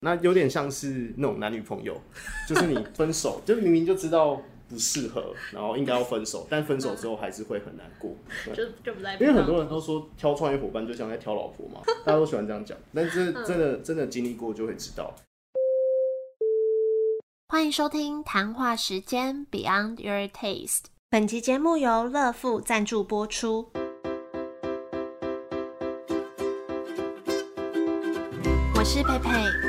那有点像是那种男女朋友，就是你分手，就明明就知道不适合，然后应该要分手，但分手之后还是会很难过。就就不在，因为很多人都说挑创业伙伴就像在挑老婆嘛，大家都喜欢这样讲，但是真的真的经历过就会知道。欢迎收听谈话时间 Beyond Your Taste，本集节目由乐富赞助播出。我是佩佩，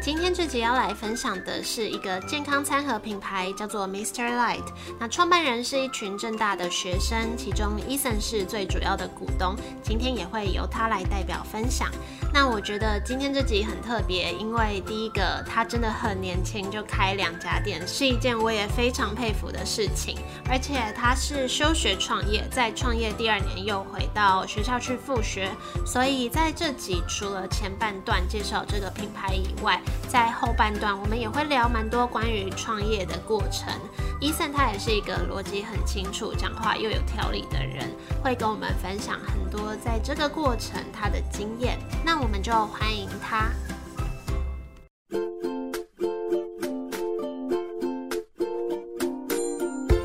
今天这集要来分享的是一个健康餐盒品牌，叫做 Mr. Light。那创办人是一群正大的学生，其中 Ethan 是最主要的股东。今天也会由他来代表分享。那我觉得今天这集很特别，因为第一个他真的很年轻就开两家店，是一件我也非常佩服的事情。而且他是休学创业，在创业第二年又回到学校去复学，所以在这集除了前半段介绍这个品牌以外，在后半段，我们也会聊蛮多关于创业的过程。伊森他也是一个逻辑很清楚、讲话又有条理的人，会跟我们分享很多在这个过程他的经验。那我们就欢迎他。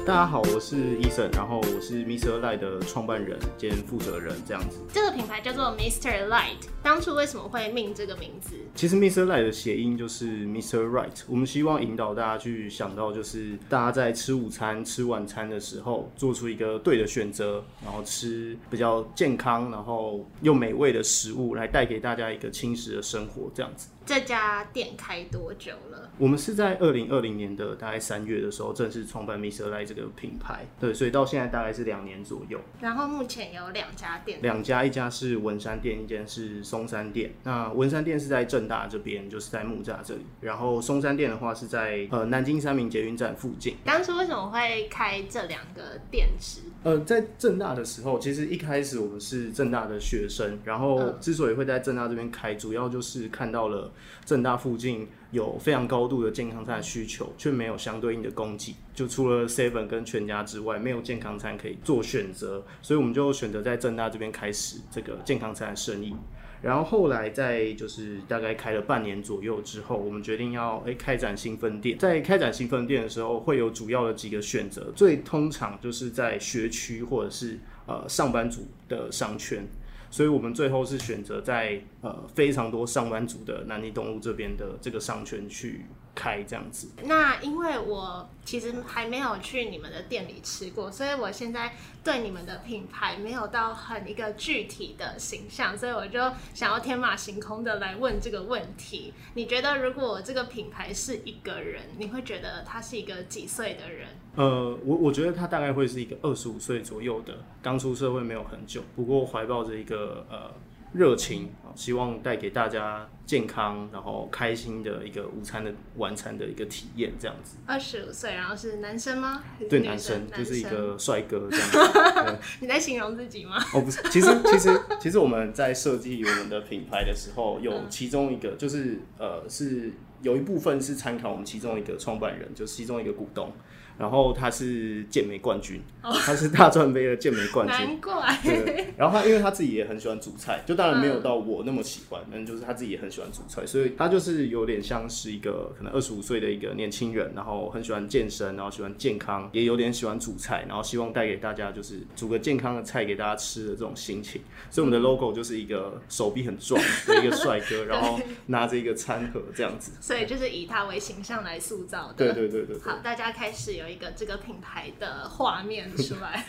大家好，我是医生，然后我是 Mr. Light 的创办人兼负责人，这样子。这个品牌叫做 Mr. Light，当初为什么会命这个名字？其实 Mr. Light 的谐音就是 Mr. Right，我们希望引导大家去想到，就是大家在吃午餐、吃晚餐的时候，做出一个对的选择，然后吃比较健康，然后又美味的食物，来带给大家一个轻食的生活，这样子。这家店开多久了？我们是在二零二零年的大概三月的时候正式创办 Mr. Light 这个品牌，对，所以到现在大概是两年左右。然后目前有两家店，两家，一家是文山店，一间是松山店。那文山店是在正大这边，就是在木栅这里。然后松山店的话是在呃南京三明捷运站附近。当初为什么会开这两个店址？呃，在正大的时候，其实一开始我们是正大的学生，然后之所以会在正大这边开，主要就是看到了。正大附近有非常高度的健康餐需求，却没有相对应的供给。就除了 Seven 跟全家之外，没有健康餐可以做选择，所以我们就选择在正大这边开始这个健康餐的生意。然后后来在就是大概开了半年左右之后，我们决定要诶开展新分店。在开展新分店的时候，会有主要的几个选择，最通常就是在学区或者是呃上班族的商圈。所以我们最后是选择在呃非常多上班族的南泥东路这边的这个商圈去开这样子。那因为我其实还没有去你们的店里吃过，所以我现在对你们的品牌没有到很一个具体的形象，所以我就想要天马行空的来问这个问题：你觉得如果这个品牌是一个人，你会觉得他是一个几岁的人？呃，我我觉得他大概会是一个二十五岁左右的，刚出社会没有很久，不过怀抱着一个呃热情啊，希望带给大家健康然后开心的一个午餐的晚餐的一个体验，这样子。二十五岁，然后是男生吗？对，男生就是一个帅哥这样子。你在形容自己吗？哦，不是，其实其实其实我们在设计我们的品牌的时候，有其中一个就是呃是有一部分是参考我们其中一个创办人，就是其中一个股东。然后他是健美冠军，他是大专杯的健美冠军。难怪。对。然后他因为他自己也很喜欢煮菜，就当然没有到我那么喜欢，但就是他自己也很喜欢煮菜，所以他就是有点像是一个可能二十五岁的一个年轻人，然后很喜欢健身，然后喜欢健康，也有点喜欢煮菜，然后希望带给大家就是煮个健康的菜给大家吃的这种心情。所以我们的 logo 就是一个手臂很壮的一个帅哥，然后拿着一个餐盒这样子。所以就是以他为形象来塑造的。对对对对。好，大家开始有。有一个这个品牌的画面 出来，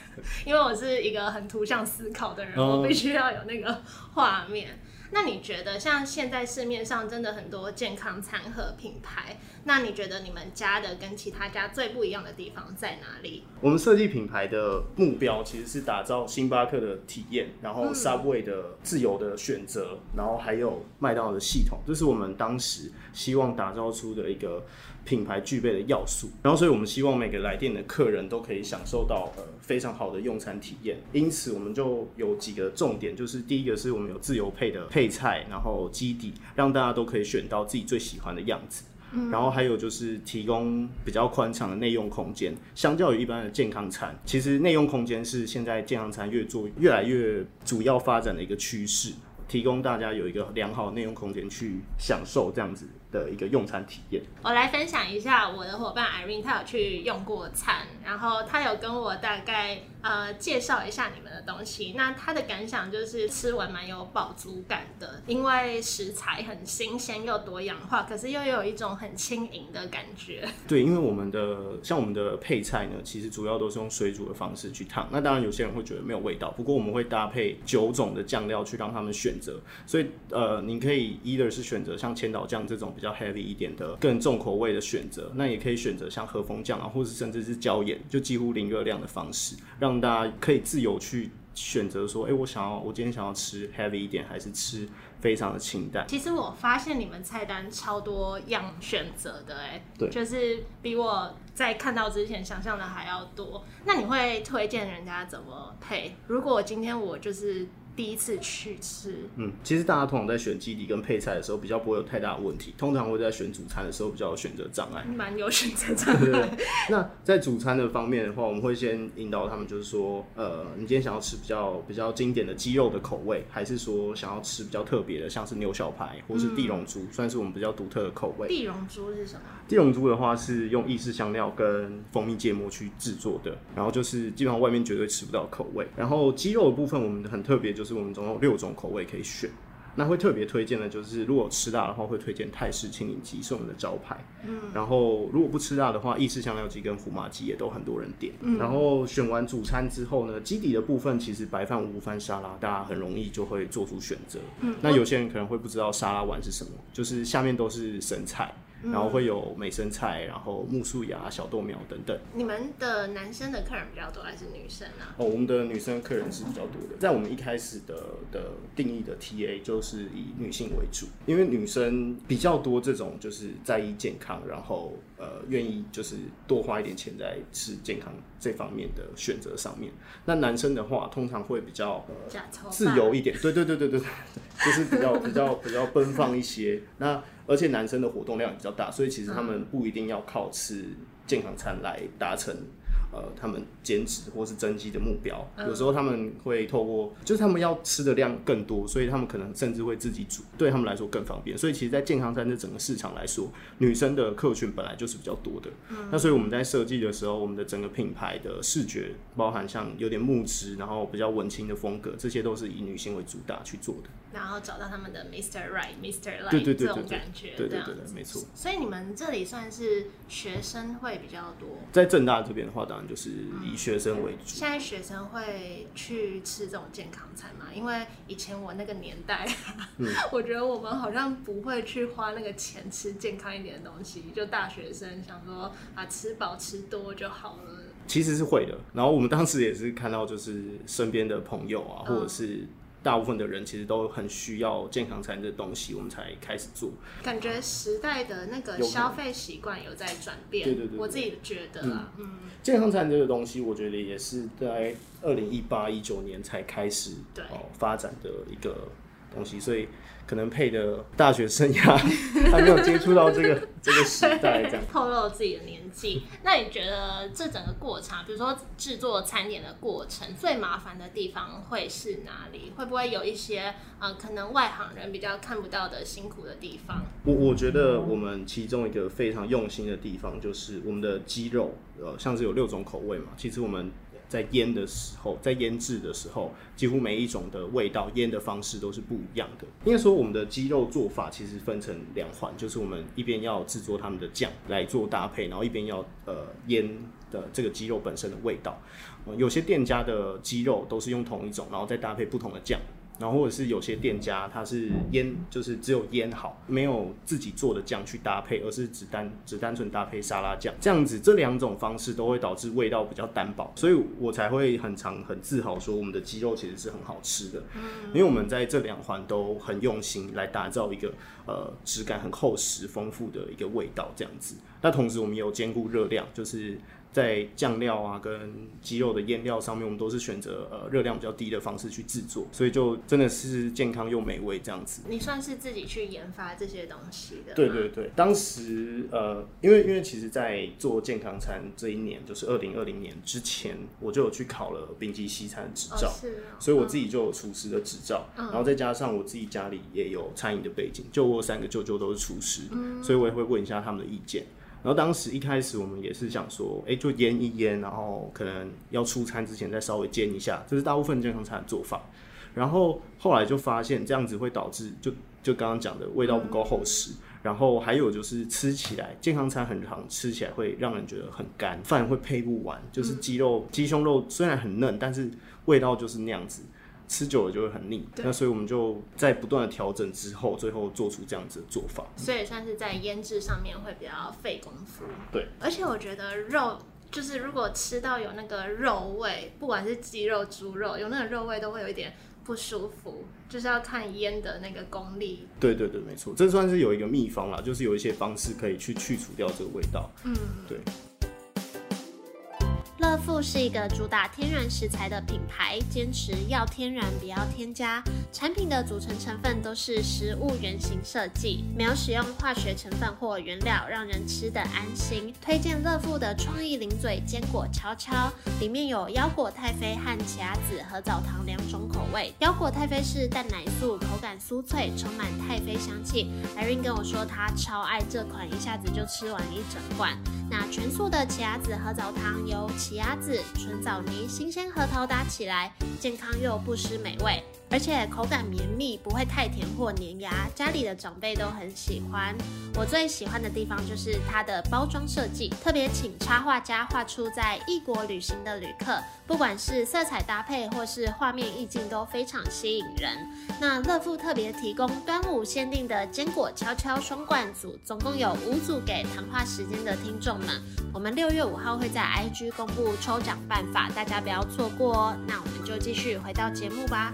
因为我是一个很图像思考的人，我必须要有那个画面。那你觉得像现在市面上真的很多健康餐盒品牌，那你觉得你们家的跟其他家最不一样的地方在哪里？我们设计品牌的目标其实是打造星巴克的体验，然后 Subway 的自由的选择，然后还有麦当劳的系统，这是我们当时希望打造出的一个。品牌具备的要素，然后所以我们希望每个来店的客人都可以享受到呃非常好的用餐体验。因此，我们就有几个重点，就是第一个是我们有自由配的配菜，然后基底，让大家都可以选到自己最喜欢的样子。然后还有就是提供比较宽敞的内用空间，相较于一般的健康餐，其实内用空间是现在健康餐越做越来越主要发展的一个趋势，提供大家有一个良好的内用空间去享受这样子的一个用餐体验。我来分享一下我的伙伴 Irene，她有去用过餐，然后她有跟我大概呃介绍一下你们的东西。那她的感想就是吃完蛮有饱足感的，因为食材很新鲜又多样化，可是又有一种很轻盈的感觉。对，因为我们的像我们的配菜呢，其实主要都是用水煮的方式去烫。那当然有些人会觉得没有味道，不过我们会搭配九种的酱料去让他们选择。所以呃，你可以 either 是选择像千岛酱这种比较 heavy 一点的更重口味的选择，那也可以选择像和风酱啊，或是甚至是椒盐，就几乎零热量的方式，让大家可以自由去选择说，哎、我想要我今天想要吃 heavy 一点，还是吃非常的清淡。其实我发现你们菜单超多样选择的，哎，对就是比我在看到之前想象的还要多。那你会推荐人家怎么配？如果今天我就是第一次去吃，嗯，其实大家通常在选基底跟配菜的时候，比较不会有太大的问题。通常会在选主餐的时候比较有选择障碍。蛮有选择障碍。那在主餐的方面的话，我们会先引导他们，就是说，呃，你今天想要吃比较比较经典的鸡肉的口味，还是说想要吃比较特别的，像是牛小排或是地龙珠，算是我们比较独特的口味。地龙珠是什么？地龙珠的话是用意式香料跟蜂蜜芥末去制作的，然后就是基本上外面绝对吃不到口味。然后鸡肉的部分我们很特别，就是我们总共有六种口味可以选。那会特别推荐的就是，如果吃辣的话，会推荐泰式清柠鸡是我们的招牌。嗯，然后如果不吃辣的话，意式香料鸡跟胡麻鸡也都很多人点。嗯，然后选完主餐之后呢，基底的部分其实白饭、五饭、沙拉，大家很容易就会做出选择。嗯，那有些人可能会不知道沙拉碗是什么，就是下面都是生菜。然后会有美生菜，然后木树芽、小豆苗等等。你们的男生的客人比较多还是女生啊？哦，我们的女生客人是比较多的，在我们一开始的的定义的 TA 就是以女性为主，因为女生比较多这种就是在意健康，然后呃愿意就是多花一点钱在吃健康这方面的选择上面。那男生的话，通常会比较呃自由一点，对对对对对对，就是比较比较比较奔放一些。那而且男生的活动量也比较大，所以其实他们不一定要靠吃健康餐来达成呃他们减脂或是增肌的目标。有时候他们会透过，就是他们要吃的量更多，所以他们可能甚至会自己煮，对他们来说更方便。所以其实，在健康餐这整个市场来说，女生的客群本来就是比较多的。那所以我们在设计的时候，我们的整个品牌的视觉，包含像有点木质，然后比较文青的风格，这些都是以女性为主打去做的。然后找到他们的 Mr. Right、Mr. Light 对对对这种感觉，对对对没错。所以你们这里算是学生会比较多。在正大这边的话，当然就是以学生为主。现在学生会去吃这种健康餐嘛？因为以前我那个年代，嗯 我觉得我们好像不会去花那个钱吃健康一点的东西。就大学生想说啊，吃饱吃多就好了。其实是会的。然后我们当时也是看到，就是身边的朋友啊，嗯或者是大部分的人，其实都很需要健康餐这东西，我们才开始做。感觉时代的那个消费习惯有在转变，对对对对。我自己觉得啊，嗯，健康餐这个东西，我觉得也是在二零一八一九年才开始对。哦发展的一个东西，所以可能配的大学生涯 还没有接触到这个这个时代，这样。透露自己的年纪。那你觉得这整个过程，比如说制作餐点的过程，最麻烦的地方会是哪里？会不会有一些呃，可能外行人比较看不到的辛苦的地方？我我觉得我们其中一个非常用心的地方，就是我们的鸡肉，呃，像是有六种口味嘛。其实我们在腌的时候，在腌制的时候，几乎每一种的味道腌的方式都是不一样的。应该说，我们的鸡肉做法其实分成两环，就是我们一边要制作他们的酱来做搭配，然后一边要呃腌的这个鸡肉本身的味道。有些店家的鸡肉都是用同一种，然后再搭配不同的酱。然后或者是有些店家它是腌，就是只有腌好，没有自己做的酱去搭配，而是只单只单纯搭配沙拉酱，这样子这两种方式都会导致味道比较单薄，所以我才会很常很自豪说我们的鸡肉其实是很好吃的，因为我们在这两环都很用心来打造一个呃质感很厚实丰富的一个味道这样子。那同时我们也有兼顾热量，就是在酱料啊跟鸡肉的腌料上面，我们都是选择呃热量比较低的方式去制作，所以就真的是健康又美味这样子。你算是自己去研发这些东西的？对对对，当时呃，因为因为其实，在做健康餐这一年，就是二零二零年之前，我就有去考了丙级西餐执照，是所以我自己就有厨师的执照，然后再加上我自己家里也有餐饮的背景，就我三个舅舅都是厨师，所以我也会问一下他们的意见。然后当时一开始我们也是想说，哎，就腌一腌，然后可能要出餐之前再稍微煎一下，这是大部分健康餐的做法。然后后来就发现这样子会导致，就就刚刚讲的味道不够厚实。然后还有就是吃起来健康餐很长，吃起来会让人觉得很干，饭会配不完。就是鸡肉鸡胸肉虽然很嫩，但是味道就是那样子。吃久了就会很腻，那所以我们就在不断的调整之后，最后做出这样子的做法。所以算是在腌制上面会比较费功夫。对，而且我觉得肉就是如果吃到有那个肉味，不管是鸡肉、猪肉，有那个肉味都会有一点不舒服，就是要看腌的那个功力。对对对，没错，这算是有一个秘方啦，就是有一些方式可以去去除掉这个味道。嗯，对。乐富是一个主打天然食材的品牌，坚持要天然不要添加。产品的组成成分都是食物原型设计，没有使用化学成分或原料，让人吃得安心。推荐乐富的创意零嘴坚果悄悄，里面有腰果太妃和奇亚籽和枣糖两种口味。腰果太妃是淡奶素，口感酥脆，充满太妃香气。Irene 跟我说她超爱这款，一下子就吃完一整罐。那全素的奇亚籽和枣糖由奇亚籽、纯枣泥、新鲜核桃搭起来，健康又不失美味。而且口感绵密，不会太甜或粘牙，家里的长辈都很喜欢。我最喜欢的地方就是它的包装设计，特别请插画家画出在异国旅行的旅客，不管是色彩搭配或是画面意境都非常吸引人。那乐富特别提供端午限定的坚果悄悄双罐组，总共有五组给谈话时间的听众们。我们六月五号会在 IG 公布抽奖办法，大家不要错过哦。那我们就继续回到节目吧。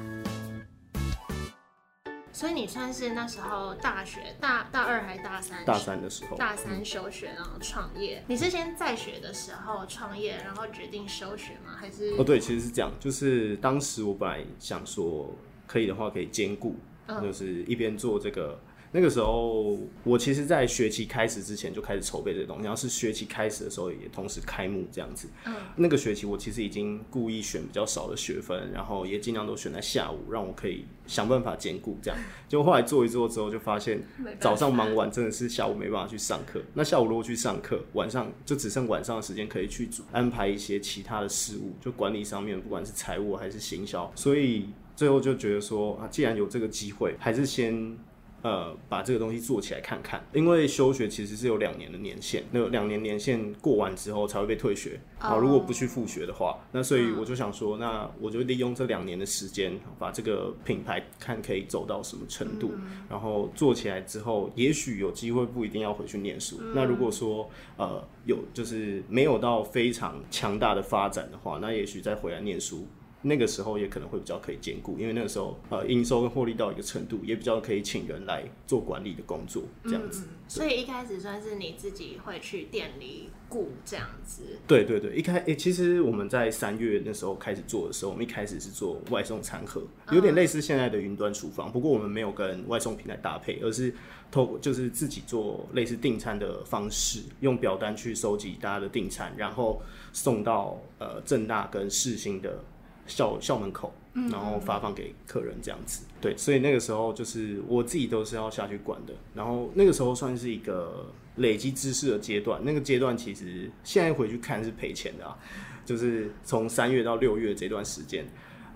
所以你算是那时候大学大大二还是大三？大三的时候，大三休学然后创业。你是先在学的时候创业，然后决定休学吗？还是？哦，对，其实是这样，就是当时我本来想说，可以的话可以兼顾，就是一边做这个。那个时候，我其实，在学期开始之前就开始筹备这个东西。然后是学期开始的时候，也同时开幕这样子。嗯。那个学期，我其实已经故意选比较少的学分，然后也尽量都选在下午，让我可以想办法兼顾这样。结果后来做一做之后，就发现早上忙完，真的是下午没办法去上课。那下午如果去上课，晚上就只剩晚上的时间可以去安排一些其他的事物，就管理上面，不管是财务还是行销。所以最后就觉得说啊，既然有这个机会，还是先。呃，把这个东西做起来看看，因为休学其实是有两年的年限，那两年年限过完之后才会被退学。好，如果不去复学的话，那所以我就想说，那我就利用这两年的时间，把这个品牌看可以走到什么程度，然后做起来之后，也许有机会不一定要回去念书。那如果说呃有就是没有到非常强大的发展的话，那也许再回来念书。那个时候也可能会比较可以兼顾，因为那个时候呃营收跟获利到一个程度，也比较可以请人来做管理的工作，这样子。所以一开始算是你自己会去店里顾这样子。对对对，一开诶，其实我们在三月那时候开始做的时候，我们一开始是做外送餐盒，有点类似现在的云端厨房，不过我们没有跟外送平台搭配，而是透过就是自己做类似订餐的方式，用表单去收集大家的订餐，然后送到呃正大跟世新的。校校门口，然后发放给客人这样子，对，所以那个时候就是我自己都是要下去管的。然后那个时候算是一个累积知识的阶段，那个阶段其实现在回去看是赔钱的啊，就是从三月到六月这段时间，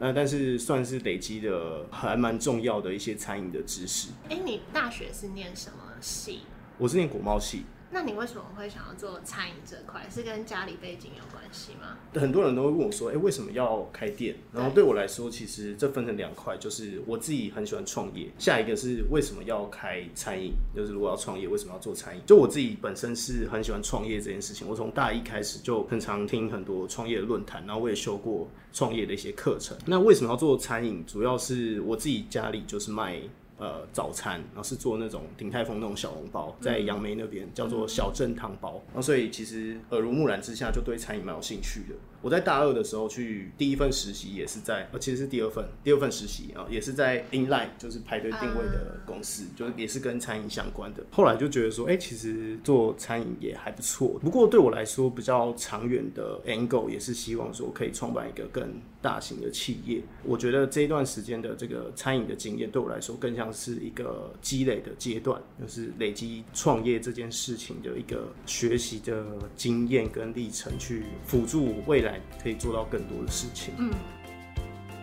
呃，但是算是累积的还蛮重要的一些餐饮的知识。哎，你大学是念什么系？我是念国贸系。那你为什么会想要做餐饮这块？是跟家里背景有关系吗？很多人都会问我说：“哎，为什么要开店？”然后对我来说，其实这分成两块，就是我自己很喜欢创业。下一个是为什么要开餐饮？就是如果要创业，为什么要做餐饮？就我自己本身是很喜欢创业这件事情。我从大一开始就很常听很多创业的论坛，然后我也修过创业的一些课程。那为什么要做餐饮？主要是我自己家里就是卖。呃早餐，然后是做那种鼎泰丰那种小笼包，在杨梅那边叫做小镇汤包，然后所以其实耳濡目染之下，就对餐饮蛮有兴趣的。我在大二的时候去第一份实习也是在，呃，其实是第二份，第二份实习啊，也是在 Inline，就是排队定位的公司，就是也是跟餐饮相关的。后来就觉得说，哎、其实做餐饮也还不错。不过对我来说，比较长远的 angle 也是希望说可以创办一个更大型的企业。我觉得这一段时间的这个餐饮的经验，对我来说更像是一个积累的阶段，就是累积创业这件事情的一个学习的经验跟历程，去辅助未来可以做到更多的事情。嗯，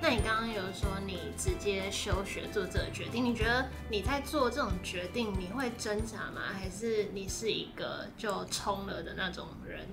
那你刚刚有说你直接休学做这个决定，你觉得你在做这种决定，你会挣扎吗？还是你是一个就冲了的那种人？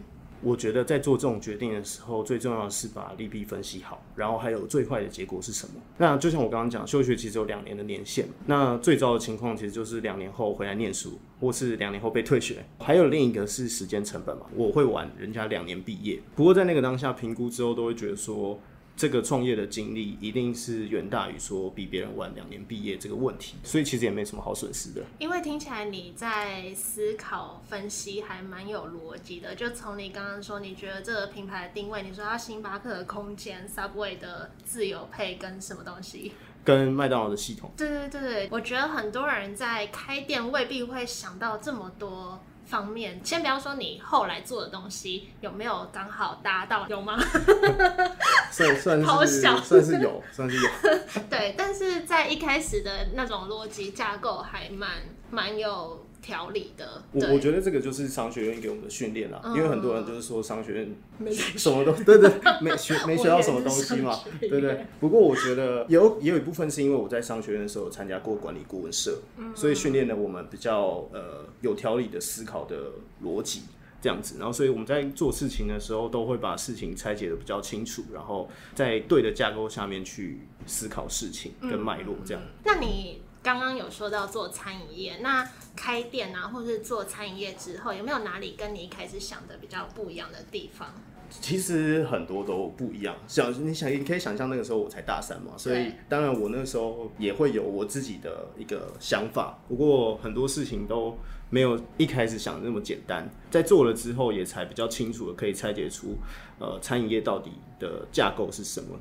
我觉得在做这种决定的时候，最重要的是把利弊分析好，然后还有最坏的结果是什么。那就像我刚刚讲，休学其实有两年的年限，那最糟的情况其实就是两年后回来念书，或是两年后被退学。还有另一个是时间成本嘛，我会晚人家两年毕业。不过在那个当下评估之后，都会觉得说。这个创业的经历一定是远大于说比别人晚两年毕业这个问题，所以其实也没什么好损失的。因为听起来你在思考分析还蛮有逻辑的，就从你刚刚说，你觉得这个品牌的定位，你说它星巴克的空间、Subway 的自由配跟什么东西？跟麦当劳的系统，对对对对，我觉得很多人在开店未必会想到这么多方面。先不要说你后来做的东西有没有刚好达到，有吗？算算是 好小算是有，算是有。对，但是在一开始的那种逻辑架构还蛮蛮有条理的。我我觉得这个就是商学院给我们的训练啦，嗯因为很多人就是说商学院没 什么都 对对没学没学到什么东西嘛，对不对？不过我觉得有也有一部分是因为我在商学院的时候有参加过管理顾问社，嗯所以训练了我们比较呃有条理的思考的逻辑。这样子，然后所以我们在做事情的时候，都会把事情拆解的比较清楚，然后在对的架构下面去思考事情跟脉络，这样。那你刚刚有说到做餐饮业，那开店啊，或是做餐饮业之后，有没有哪里跟你一开始想的比较不一样的地方？其实很多都不一样。想你想，你可以想象那个时候我才大三嘛，所以当然我那个时候也会有我自己的一个想法。不过很多事情都没有一开始想的那么简单，在做了之后也才比较清楚的可以拆解出呃餐饮业到底的架构是什么。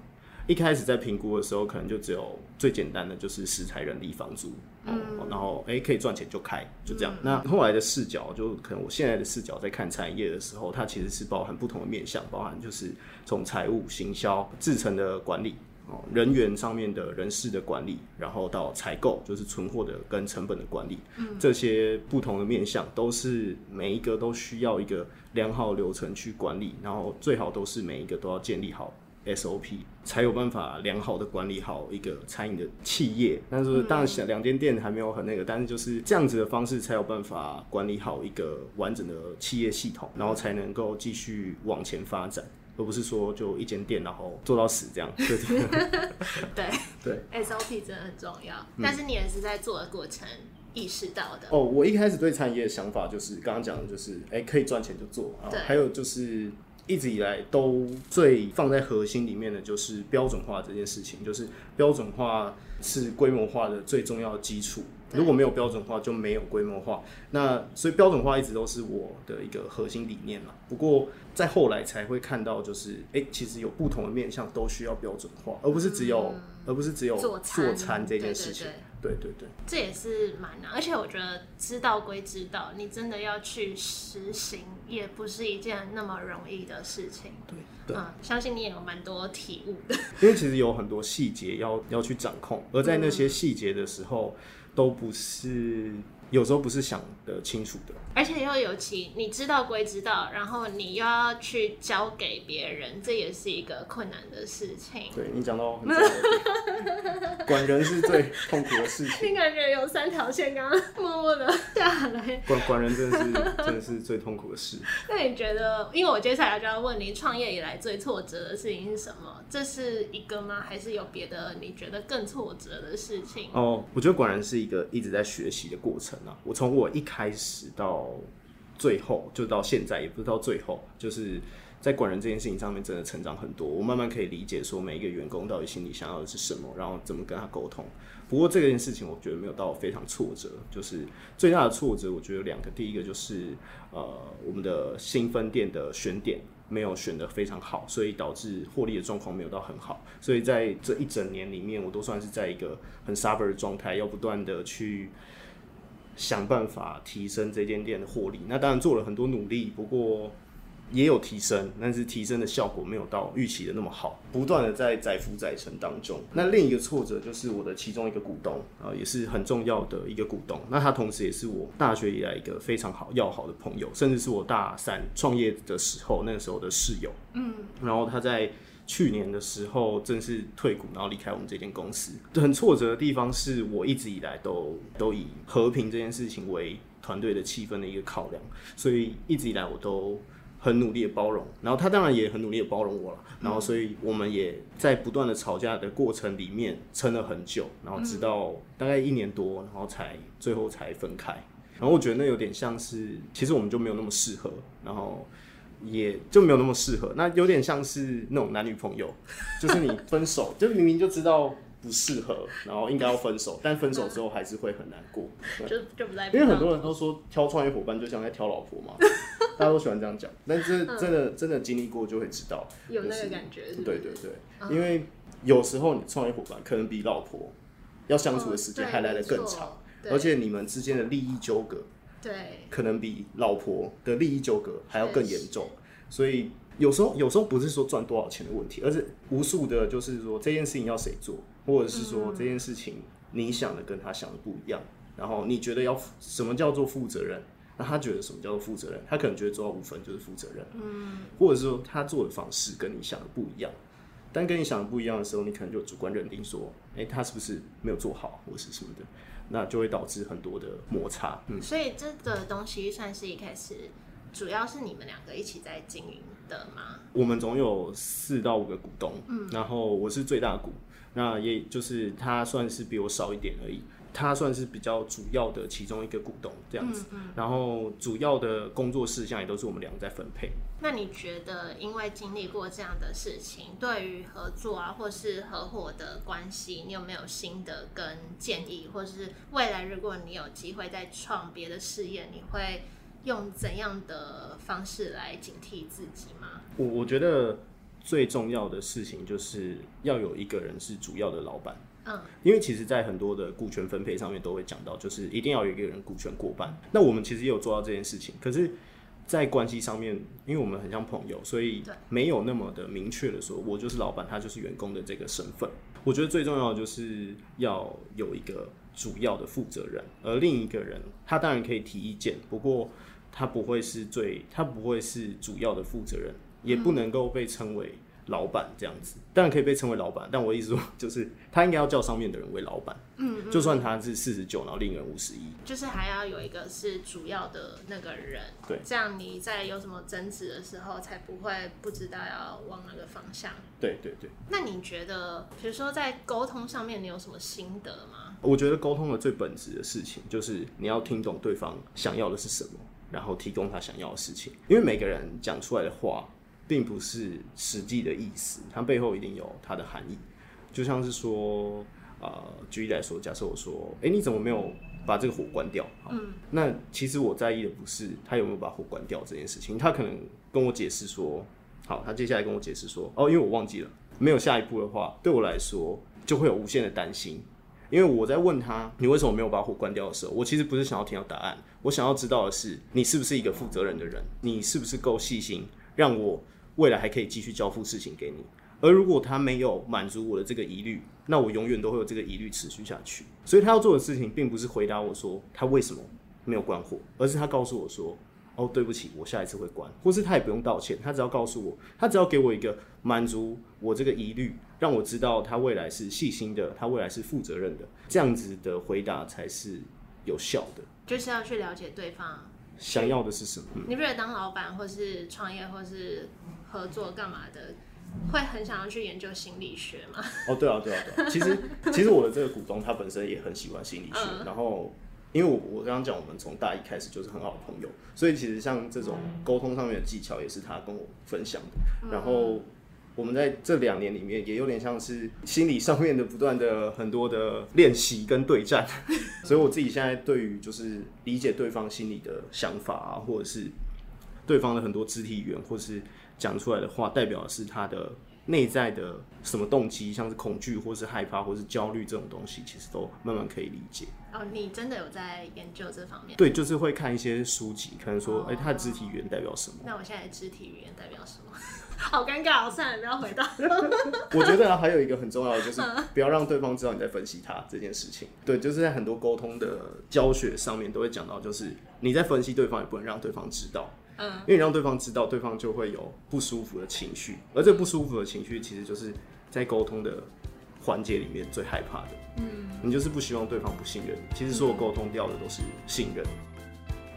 一开始在评估的时候，可能就只有最简单的就是食材、人力、房租，嗯，然后哎、可以赚钱就开，就这样。那后来的视角，就可能我现在的视角在看产业的时候，它其实是包含不同的面向，包含就是从财务、行销、制成的管理。哦，人员上面的人事的管理，然后到采购，就是存货的跟成本的管理，嗯这些不同的面向，都是每一个都需要一个良好流程去管理，然后最好都是每一个都要建立好 SOP，才有办法良好的管理好一个餐饮的企业。但是当然，想两间店还没有很那个，但是就是这样子的方式才有办法管理好一个完整的企业系统，然后才能够继续往前发展。而不是说就一间店，然后做到死这样。对 对。SOP 真的很重要，但是你也是在做的过程意识到的。哦，我一开始对餐饮业的想法就是刚刚讲的，就是哎、可以赚钱就做啊对。还有就是一直以来都最放在核心里面的就是标准化这件事情，就是标准化是规模化的最重要的基础。如果没有标准化，就没有规模化。那所以标准化一直都是我的一个核心理念嘛。不过在后来才会看到，就是哎、其实有不同的面向都需要标准化，而不是只有，而不是只有嗯做餐餐这件事情。对对对。这也是蛮难，而且我觉得知道归知道，你真的要去实行，也不是一件那么容易的事情。对对嗯，相信你也有蛮多体悟的。因为其实有很多细节要要去掌控，而在那些细节的时候，都不是有时候不是想的清楚的。而且又尤其你知道归知道，然后你又要去交给别人，这也是一个困难的事情。对你讲到管人是最痛苦的事情，你感觉有三条线刚刚默默的下来，管管人真的是真的是最痛苦的事。那你觉得？因为我接下来就要问你，创业以来最挫折的事情是什么？这是一个吗？还是有别的你觉得更挫折的事情？哦，我觉得管人是一个一直在学习的过程我从我一开始到最后，就到现在，也不是到最后，就是在管人这件事情上面真的成长很多。我慢慢可以理解说每一个员工到底心里想要的是什么，然后怎么跟他沟通。不过这件事情我觉得没有到非常挫折，就是最大的挫折我觉得有两个，第一个就是呃我们的新分店的选点没有选的非常好，所以导致获利的状况没有到很好。所以在这一整年里面，我都算是在一个很 suffer 的状态，要不断的去。想办法提升这间店的获利，那当然做了很多努力，不过也有提升，但是提升的效果没有到预期的那么好，不断的在载浮载沉当中。那另一个挫折就是我的其中一个股东啊，也是很重要的一个股东，那他同时也是我大学以来一个非常好要好的朋友，甚至是我大三创业的时候那个时候的室友。嗯，然后他在。去年的时候正式退股，然后离开我们这间公司。很挫折的地方是我一直以来都都以和平这件事情为团队的气氛的一个考量，所以一直以来我都很努力的包容。然后他当然也很努力的包容我了。然后所以我们也在不断的吵架的过程里面撑了很久，然后直到大概一年多，然后才最后才分开。然后我觉得那有点像是，其实我们就没有那么适合。然后。也就没有那么适合，那有点像是那种男女朋友，就是你分手，就明明就知道不适合，然后应该要分手，但分手之后还是会很难过。就就不在，因为很多人都说挑创业伙伴就像在挑老婆嘛，大家都喜欢这样讲，但是真的真的经历过就会知道，有那个感觉。对对对，因为有时候你创业伙伴可能比老婆要相处的时间还来得更长，而且你们之间的利益纠葛。对，可能比老婆的利益纠葛还要更严重，所以有时候有时候不是说赚多少钱的问题，而是无数的，就是说这件事情要谁做，或者是说这件事情你想的跟他想的不一样，然后你觉得要什么叫做负责任，那他觉得什么叫做负责任，他可能觉得做到五分就是负责任，嗯，或者是说他做的方式跟你想的不一样，但跟你想的不一样的时候，你可能就主观认定说，哎，他是不是没有做好，或是什么的。那就会导致很多的摩擦，嗯，所以这个东西算是一开始主要是你们两个一起在经营的吗？我们总有四到五个股东，嗯，然后我是最大股，那也就是他算是比我少一点而已。他算是比较主要的其中一个股东这样子，然后主要的工作事项也都是我们两个在分配。那你觉得，因为经历过这样的事情，对于合作啊，或是合伙的关系，你有没有新的跟建议，或是未来如果你有机会再创别的事业，你会用怎样的方式来警惕自己吗？我我觉得最重要的事情就是要有一个人是主要的老板。嗯，因为其实，在很多的股权分配上面都会讲到，就是一定要有一个人股权过半。那我们其实也有做到这件事情，可是，在关系上面，因为我们很像朋友，所以没有那么的明确的说，我就是老板，他就是员工的这个身份。我觉得最重要的就是要有一个主要的负责人，而另一个人，他当然可以提意见，不过他不会是最，他不会是主要的负责人，也不能够被称为。老板这样子，当然可以被称为老板，但我意思说，就是他应该要叫上面的人为老板。嗯，就算他是四十九，然后另一个人五十一，就是还要有一个是主要的那个人。对，这样你在有什么争执的时候，才不会不知道要往哪个方向。对对对。那你觉得，比如说在沟通上面，你有什么心得吗？我觉得沟通的最本质的事情，就是你要听懂对方想要的是什么，然后提供他想要的事情。因为每个人讲出来的话。并不是实际的意思，它背后一定有它的含义。就像是说，呃，举例来说，假设我说，哎，你怎么没有把这个火关掉？嗯，那其实我在意的不是他有没有把火关掉这件事情，他可能跟我解释说，好，他接下来跟我解释说，哦，因为我忘记了，没有下一步的话，对我来说就会有无限的担心，因为我在问他你为什么没有把火关掉的时候，我其实不是想要听到答案，我想要知道的是你是不是一个负责任的人，你是不是够细心，让我。未来还可以继续交付事情给你，而如果他没有满足我的这个疑虑，那我永远都会有这个疑虑持续下去。所以他要做的事情，并不是回答我说他为什么没有关火，而是他告诉我说：“哦，对不起，我下一次会关。”或是他也不用道歉，他只要告诉我，他只要给我一个满足我这个疑虑，让我知道他未来是细心的，他未来是负责任的，这样子的回答才是有效的。就是要去了解对方想要的是什么。你不得当老板，或是创业，或是？合作干嘛的？会很想要去研究心理学吗？哦，对啊，对啊，对啊。其实，其实我的这个股东他本身也很喜欢心理学，然后因为我我刚刚讲，我们从大一开始就是很好的朋友，所以其实像这种沟通上面的技巧也是他跟我分享的。然后我们在这两年里面也有点像是心理上面的不断的很多的练习跟对战，所以我自己现在对于就是理解对方心里的想法啊，或者是对方的很多肢体语言，或是讲出来的话，代表的是他的。内在的什么动机，像是恐惧，或是害怕，或是焦虑这种东西，其实都慢慢可以理解。哦，你真的有在研究这方面？对，就是会看一些书籍，可能说，哎，他的肢体语言代表什么？那我现在肢体语言代表什么？好尴尬，算了，不要回答。我觉得还有一个很重要的，就是不要让对方知道你在分析他这件事情。对，就是在很多沟通的教学上面都会讲到，就是你在分析对方，也不能让对方知道。嗯，因为你让对方知道，对方就会有不舒服的情绪，而这不舒服的情绪，其实就是在沟通的环节里面最害怕的。嗯，你就是不希望对方不信任。其实所有沟通掉的都是信任。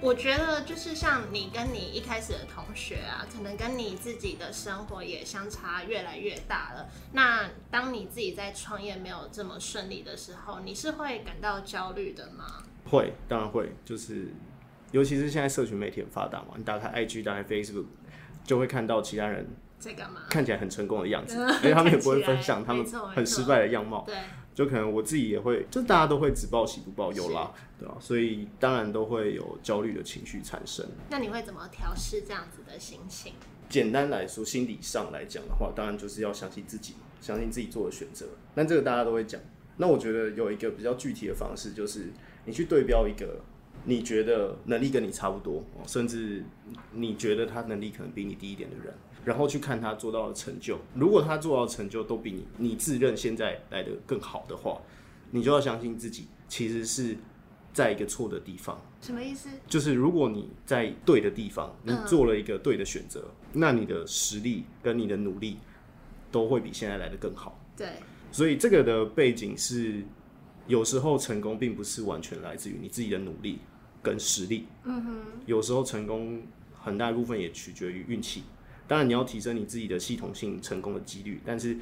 我觉得就是像你跟你一开始的同学啊，可能跟你自己的生活也相差越来越大了。那当你自己在创业没有这么顺利的时候，你是会感到焦虑的吗？会，当然会，就是。尤其是现在社群媒体很发达嘛，你打开 IG、打开 Facebook，就会看到其他人在干嘛，看起来很成功的样子，而且他们也不会分享他们很失败的样貌。对，就可能我自己也会，就大家都会只报喜不报忧啦，对吧？所以当然都会有焦虑的情绪产生。那你会怎么调试这样子的心情？简单来说，心理上来讲的话，当然就是要相信自己，相信自己做的选择。但这个大家都会讲。那我觉得有一个比较具体的方式，就是你去对标一个。你觉得能力跟你差不多，甚至你觉得他能力可能比你低一点的人，然后去看他做到的成就。如果他做到的成就都比你你自认现在来的更好的话，你就要相信自己其实是在一个错的地方。什么意思？就是如果你在对的地方，你做了一个对的选择，那你的实力跟你的努力都会比现在来的更好。对，所以这个的背景是，有时候成功并不是完全来自于你自己的努力。跟实力，嗯哼，有时候成功很大一部分也取决于运气。当然，你要提升你自己的系统性成功的几率，但是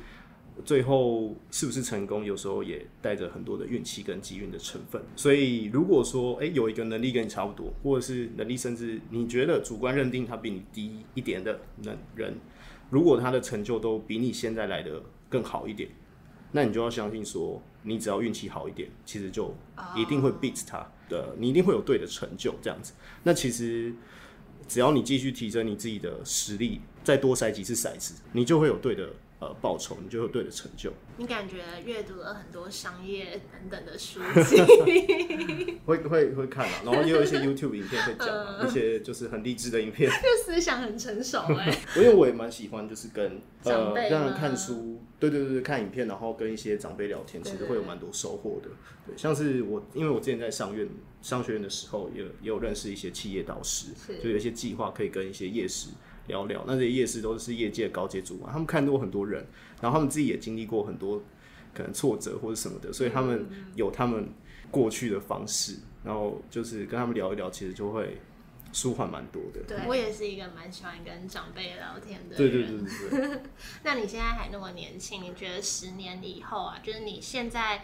最后是不是成功，有时候也带着很多的运气跟机运的成分。所以，如果说，诶有一个能力跟你差不多，或者是能力甚至你觉得主观认定他比你低一点的人，人，如果他的成就都比你现在来的更好一点，那你就要相信说，你只要运气好一点，其实就一定会 beat 他。的，你一定会有对的成就，这样子。那其实只要你继续提升你自己的实力，再多筛几次骰子，你就会有对的呃报酬，你就有对的成就。你感觉阅读了很多商业等等的书籍，会会会看啊，然后也有一些 YouTube 影片会讲一些就是很励志的影片，就思想很成熟哎。因为我也蛮喜欢，就是跟呃让人看书。对对对看影片，然后跟一些长辈聊天，其实会有蛮多收获的。对，像是我，因为我之前在上院商学院的时候，也也有认识一些企业导师，就有一些计划可以跟一些业师聊聊。那这些业师都是业界高阶主管，他们看过很多人，然后他们自己也经历过很多可能挫折或者什么的，所以他们有他们过去的方式，然后就是跟他们聊一聊，其实就会。舒缓蛮多的，对我也是一个蛮喜欢跟长辈聊天的人。对对对对 那你现在还那么年轻，你觉得十年以后啊，就是你现在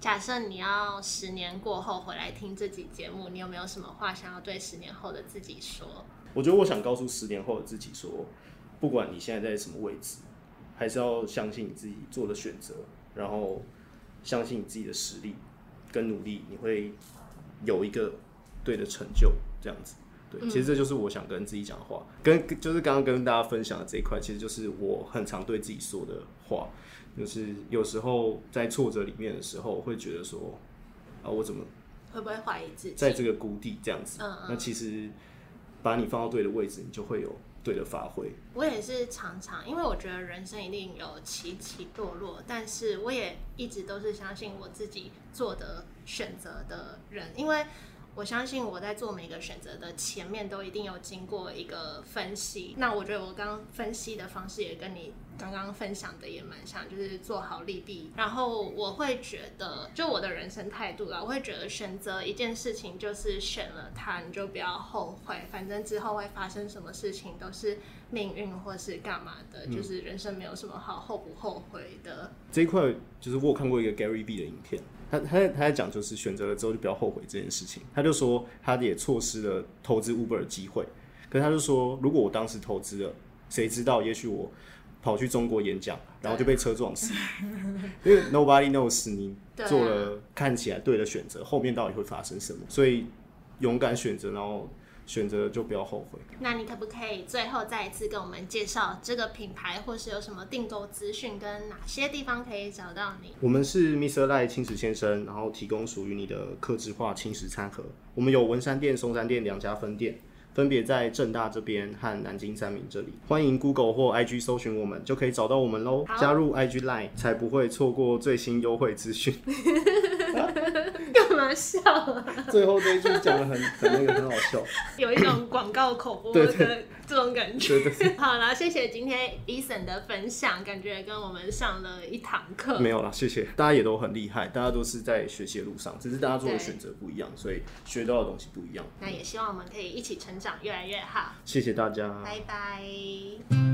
假设你要十年过后回来听这集节目，你有没有什么话想要对十年后的自己说？我觉得我想告诉十年后的自己说，不管你现在在什么位置，还是要相信你自己做的选择，然后相信你自己的实力跟努力，你会有一个对的成就，这样子。其实这就是我想跟自己讲的话，跟就是刚刚跟大家分享的这一块，其实就是我很常对自己说的话，就是有时候在挫折里面的时候，会觉得说，啊，我怎么会不会怀疑自己，在这个谷底这样子？嗯嗯。那其实把你放到对的位置，你就会有对的发挥。我也是常常，因为我觉得人生一定有起起落落，但是我也一直都是相信我自己做的选择的人，因为。我相信我在做每个选择的前面都一定有经过一个分析。那我觉得我刚分析的方式也跟你刚刚分享的也蛮像，就是做好利弊。然后我会觉得，就我的人生态度啦，我会觉得选择一件事情就是选了它，你就不要后悔，反正之后会发生什么事情都是命运或是干嘛的，就是人生没有什么好后不后悔的。这一块就是我有看过一个 Gary B 的影片，他他在他在讲就是选择了之后就不要后悔这件事情。他就说他也错失了投资 Uber 的机会，可是他就说如果我当时投资了，谁知道也许我。跑去中国演讲，然后就被车撞死。因为 nobody knows 你做了看起来对的选择，后面到底会发生什么？所以勇敢选择，然后选择就不要后悔。那你可不可以最后再一次跟我们介绍这个品牌，或是有什么订购资讯，跟哪些地方可以找到你？我们是 Mr. 赖青石先生，然后提供属于你的客制化青石餐盒。我们有文山店、松山店两家分店。分别在正大这边和南京三明这里，欢迎 Google 或 IG 搜寻我们，就可以找到我们喽。加入 IG Line 才不会错过最新优惠资讯。干嘛笑啊？最后这一句讲的很 很那个，很好笑，有一种广告口播的这种感觉。好啦，谢谢今天 Eason 的分享，感觉跟我们上了一堂课。没有啦，谢谢大家也都很厉害，大家都是在学习的路上，只是大家做的选择不一样，所以学到的东西不一样。那也希望我们可以一起成长，越来越好。谢谢大家，拜拜。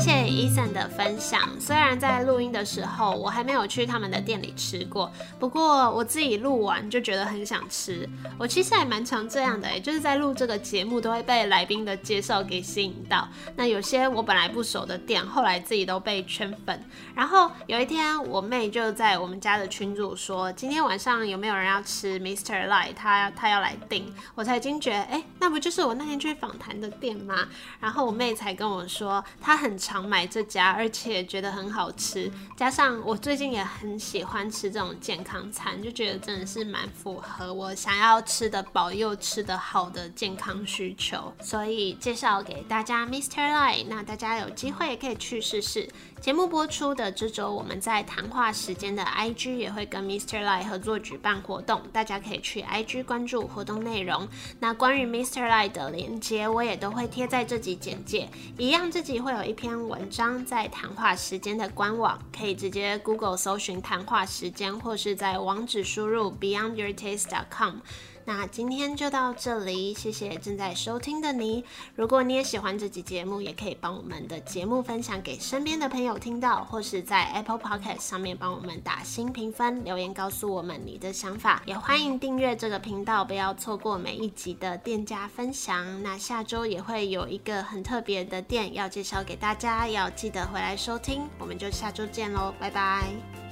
谢谢 Eason 的分享。虽然在录音的时候我还没有去他们的店里吃过，不过我自己录完就觉得很想吃。我其实还蛮常这样的，就是在录这个节目都会被来宾的介绍给吸引到。那有些我本来不熟的店，后来自己都被圈粉。然后有一天我妹就在我们家的群组说，今天晚上有没有人要吃 Mr. Light？他他要来订。我才惊觉，哎，那不就是我那天去访谈的店吗？然后我妹才跟我说，她很。常买这家，而且觉得很好吃。加上我最近也很喜欢吃这种健康餐，就觉得真的是蛮符合我想要吃的饱又吃得好的健康需求，所以介绍给大家 Mr. Lie。那大家有机会也可以去试试。节目播出的这周，我们在谈话时间的 IG 也会跟 Mr. Lie 合作举办活动，大家可以去 IG 关注活动内容。那关于 Mr. Lie 的连接，我也都会贴在这集简介。一样，这集会有一篇文章在谈话时间的官网，可以直接 Google 搜寻谈话时间，或是在网址输入 beyondyourtaste.com。那今天就到这里，谢谢正在收听的你。如果你也喜欢这集节目，也可以帮我们的节目分享给身边的朋友听到，或是在 Apple Podcast 上面帮我们打新评分，留言告诉我们你的想法。也欢迎订阅这个频道，不要错过每一集的店家分享。那下周也会有一个很特别的店要介绍给大家，要记得回来收听。我们就下周见喽，拜拜。